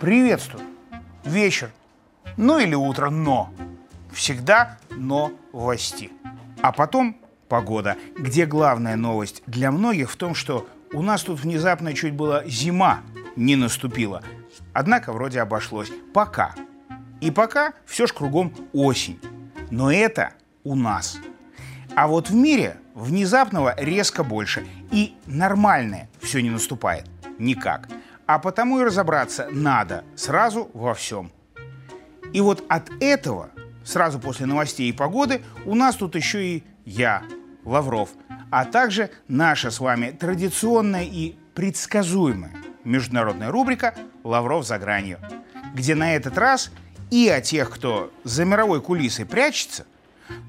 Приветствую. Вечер. Ну или утро, но. Всегда но власти. А потом погода, где главная новость для многих в том, что у нас тут внезапно чуть было зима не наступила. Однако вроде обошлось. Пока. И пока все ж кругом осень. Но это у нас. А вот в мире внезапного резко больше. И нормальное все не наступает. Никак. А потому и разобраться надо сразу во всем. И вот от этого, сразу после новостей и погоды, у нас тут еще и я, Лавров, а также наша с вами традиционная и предсказуемая международная рубрика «Лавров за гранью», где на этот раз и о тех, кто за мировой кулисой прячется,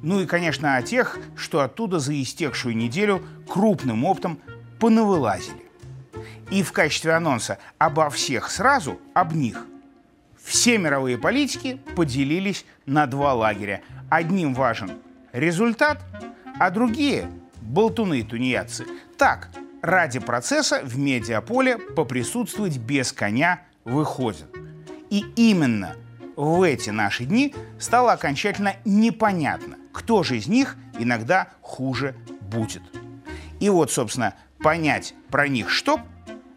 ну и, конечно, о тех, что оттуда за истекшую неделю крупным оптом понавылазили. И в качестве анонса обо всех сразу, об них. Все мировые политики поделились на два лагеря. Одним важен результат, а другие – болтуны тунеядцы. Так, ради процесса в медиаполе поприсутствовать без коня выходят. И именно в эти наши дни стало окончательно непонятно, кто же из них иногда хуже будет. И вот, собственно, понять про них что –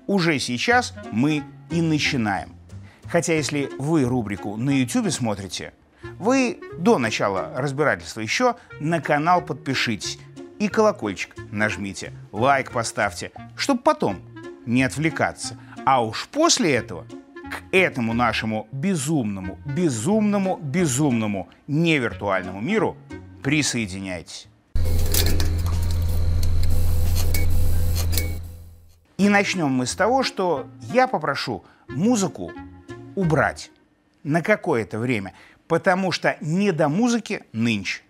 уже сейчас мы и начинаем. Хотя если вы рубрику на YouTube смотрите, вы до начала разбирательства еще на канал подпишитесь и колокольчик нажмите, лайк поставьте, чтобы потом не отвлекаться. А уж после этого к этому нашему безумному, безумному, безумному невиртуальному миру присоединяйтесь. И начнем мы с того, что я попрошу музыку убрать на какое-то время, потому что не до музыки нынче.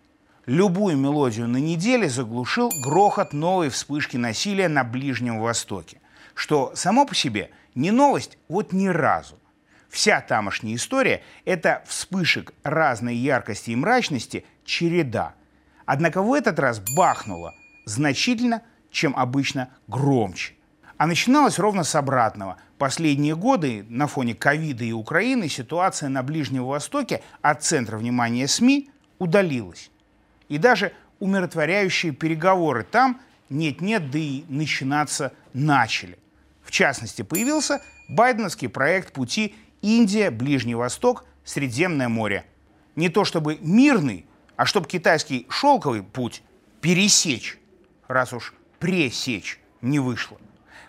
Любую мелодию на неделе заглушил грохот новой вспышки насилия на Ближнем Востоке, что само по себе не новость вот ни разу. Вся тамошняя история – это вспышек разной яркости и мрачности череда. Однако в этот раз бахнуло значительно, чем обычно, громче. А начиналось ровно с обратного. Последние годы на фоне ковида и Украины ситуация на Ближнем Востоке от центра внимания СМИ удалилась. И даже умиротворяющие переговоры там нет-нет, да и начинаться начали. В частности, появился байденовский проект пути Индия, Ближний Восток, Средиземное море. Не то чтобы мирный, а чтобы китайский шелковый путь пересечь, раз уж пресечь не вышло.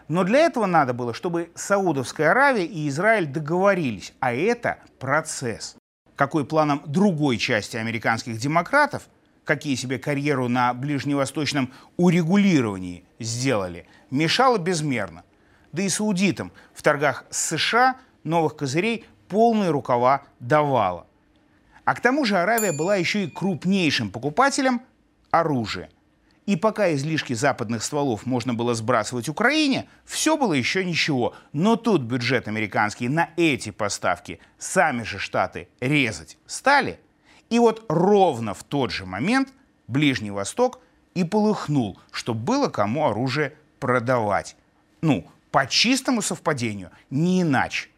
Но для этого надо было, чтобы Саудовская Аравия и Израиль договорились, а это процесс. Какой планом другой части американских демократов, какие себе карьеру на ближневосточном урегулировании сделали, мешало безмерно. Да и саудитам в торгах с США новых козырей полные рукава давала. А к тому же Аравия была еще и крупнейшим покупателем оружия – и пока излишки западных стволов можно было сбрасывать Украине, все было еще ничего. Но тут бюджет американский на эти поставки сами же Штаты резать стали. И вот ровно в тот же момент Ближний Восток и полыхнул, чтобы было кому оружие продавать. Ну, по чистому совпадению, не иначе.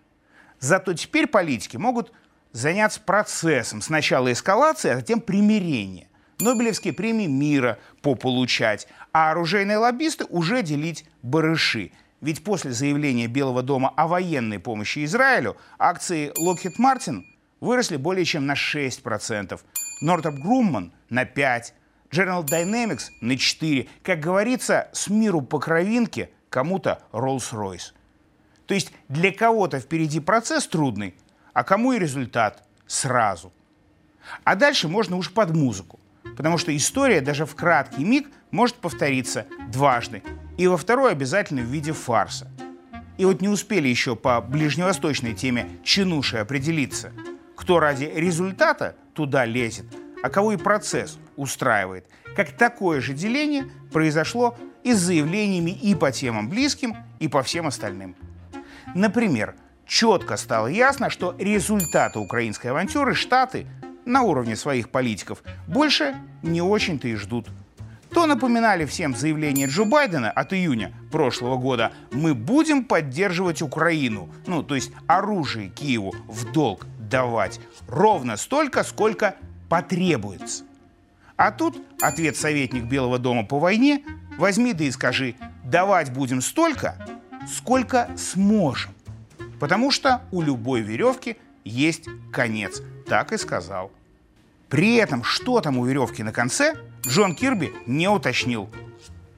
Зато теперь политики могут заняться процессом сначала эскалации, а затем примирения. Нобелевские премии мира пополучать, а оружейные лоббисты уже делить барыши. Ведь после заявления Белого дома о военной помощи Израилю акции Lockheed Martin выросли более чем на 6%, Northrop Grumman на 5%, General Dynamics на 4%. Как говорится, с миру по кровинке кому-то Rolls-Royce. То есть для кого-то впереди процесс трудный, а кому и результат сразу. А дальше можно уж под музыку. Потому что история даже в краткий миг может повториться дважды. И во второй обязательно в виде фарса. И вот не успели еще по ближневосточной теме чинуши определиться, кто ради результата туда лезет, а кого и процесс устраивает. Как такое же деление произошло и с заявлениями и по темам близким, и по всем остальным. Например, четко стало ясно, что результаты украинской авантюры Штаты на уровне своих политиков больше не очень-то и ждут. то напоминали всем заявление Джо Байдена от июня прошлого года «Мы будем поддерживать Украину», ну, то есть оружие Киеву в долг давать ровно столько, сколько потребуется. А тут ответ советник Белого дома по войне возьми да и скажи «давать будем столько, сколько сможем». Потому что у любой веревки есть конец. Так и сказал. При этом, что там у веревки на конце, Джон Кирби не уточнил.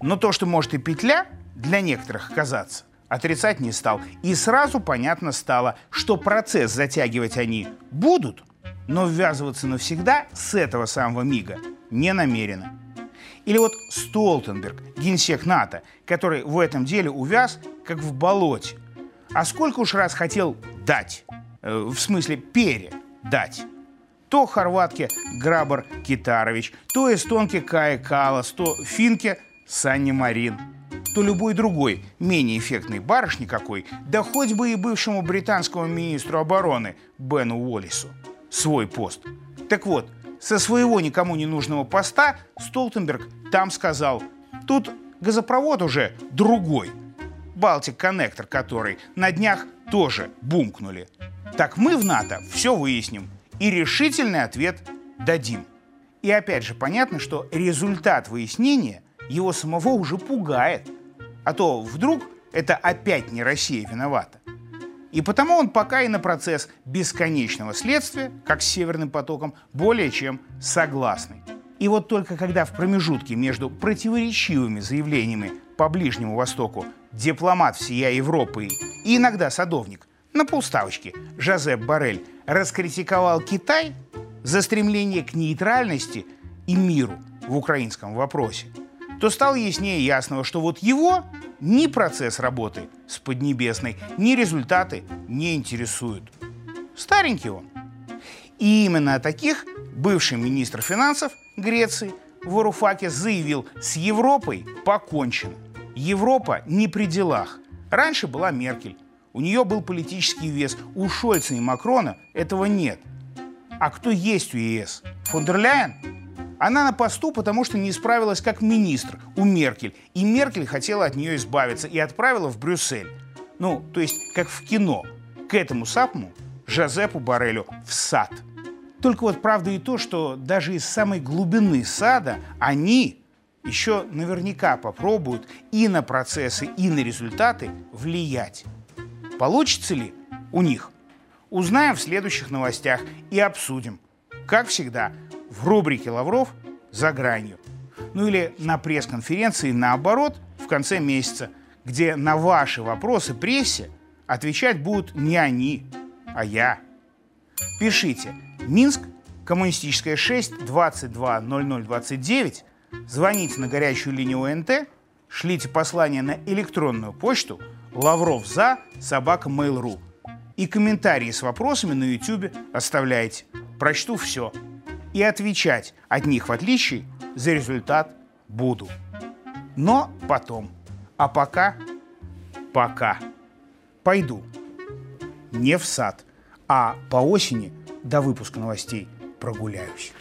Но то, что может и петля для некоторых оказаться, отрицать не стал. И сразу понятно стало, что процесс затягивать они будут, но ввязываться навсегда с этого самого мига не намерены. Или вот Столтенберг, генсек НАТО, который в этом деле увяз, как в болоте. А сколько уж раз хотел дать, э, в смысле передать. То хорватке Грабар Китарович, то эстонке Кая Калас, то финке Санни Марин, то любой другой, менее эффектной барышни какой, да хоть бы и бывшему британскому министру обороны Бену Уоллису свой пост. Так вот, со своего никому не нужного поста Столтенберг там сказал, тут газопровод уже другой, Балтик Коннектор который, на днях тоже бумкнули. Так мы в НАТО все выясним и решительный ответ дадим. И опять же понятно, что результат выяснения его самого уже пугает. А то вдруг это опять не Россия виновата. И потому он пока и на процесс бесконечного следствия, как с Северным потоком, более чем согласный. И вот только когда в промежутке между противоречивыми заявлениями по Ближнему Востоку дипломат всея Европы и иногда садовник на полставочке Жозеп Барель раскритиковал Китай за стремление к нейтральности и миру в украинском вопросе, то стало яснее ясного, что вот его ни процесс работы с Поднебесной, ни результаты не интересуют. Старенький он. И именно о таких бывший министр финансов Греции Варуфакис заявил, с Европой покончено. Европа не при делах. Раньше была Меркель. У нее был политический вес. У Шольца и Макрона этого нет. А кто есть у ЕС? Фондерляйен? Она на посту, потому что не справилась как министр у Меркель. И Меркель хотела от нее избавиться и отправила в Брюссель. Ну, то есть, как в кино. К этому самому Жозепу Барелю в сад. Только вот правда и то, что даже из самой глубины сада они еще наверняка попробуют и на процессы, и на результаты влиять. Получится ли у них? Узнаем в следующих новостях и обсудим. Как всегда, в рубрике «Лавров» за гранью. Ну или на пресс-конференции наоборот в конце месяца, где на ваши вопросы прессе отвечать будут не они, а я. Пишите Минск, коммунистическая 6, 22 0029, звоните на горячую линию ОНТ, шлите послание на электронную почту лавров за собака mail.ru и комментарии с вопросами на YouTube оставляйте. Прочту все и отвечать от них в отличие за результат буду. Но потом. А пока, пока. Пойду. Не в сад, а по осени до выпуска новостей прогуляюсь.